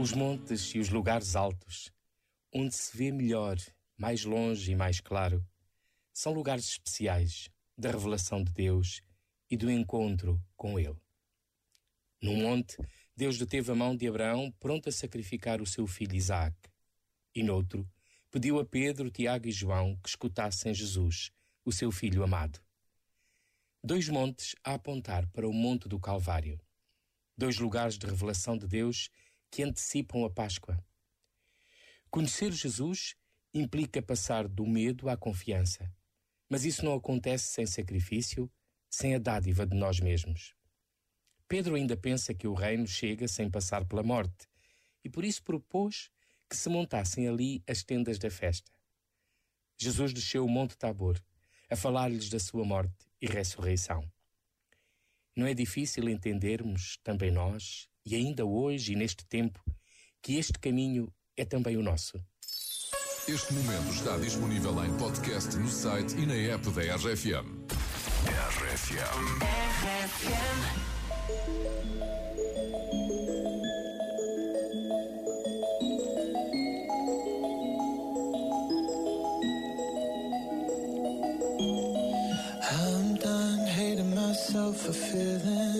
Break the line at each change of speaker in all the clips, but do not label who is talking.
Os montes e os lugares altos, onde se vê melhor, mais longe e mais claro, são lugares especiais da revelação de Deus e do encontro com Ele. Num monte, Deus deteve a mão de Abraão pronto a sacrificar o seu filho Isaac. E noutro, pediu a Pedro, Tiago e João que escutassem Jesus, o seu filho amado. Dois montes a apontar para o Monte do Calvário. Dois lugares de revelação de Deus que antecipam a Páscoa. Conhecer Jesus implica passar do medo à confiança, mas isso não acontece sem sacrifício, sem a dádiva de nós mesmos. Pedro ainda pensa que o reino chega sem passar pela morte e por isso propôs que se montassem ali as tendas da festa. Jesus desceu o Monte Tabor a falar-lhes da sua morte e ressurreição. Não é difícil entendermos, também nós, e ainda hoje e neste tempo, que este caminho é também o nosso.
Este momento está disponível em podcast no site e na app da RFM. RFM. RFM.
I'm done hating myself for feeling.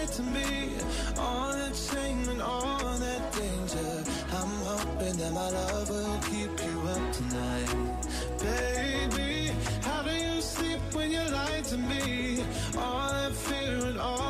When to me? All that shame and all that danger. I'm hoping that my love will keep you up tonight, baby. How do you sleep when you lie to me? All that fear and all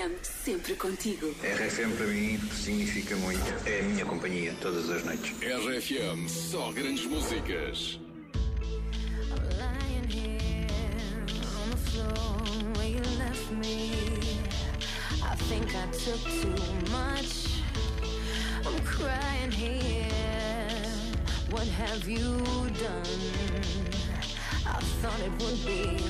RFM, sempre contigo.
RFM para mim significa muito. É a minha companhia todas as noites.
RFM, só grandes músicas.
I'm lying here on the floor where you left me. I think I took too much. I'm crying here. What have you done? I thought it would be.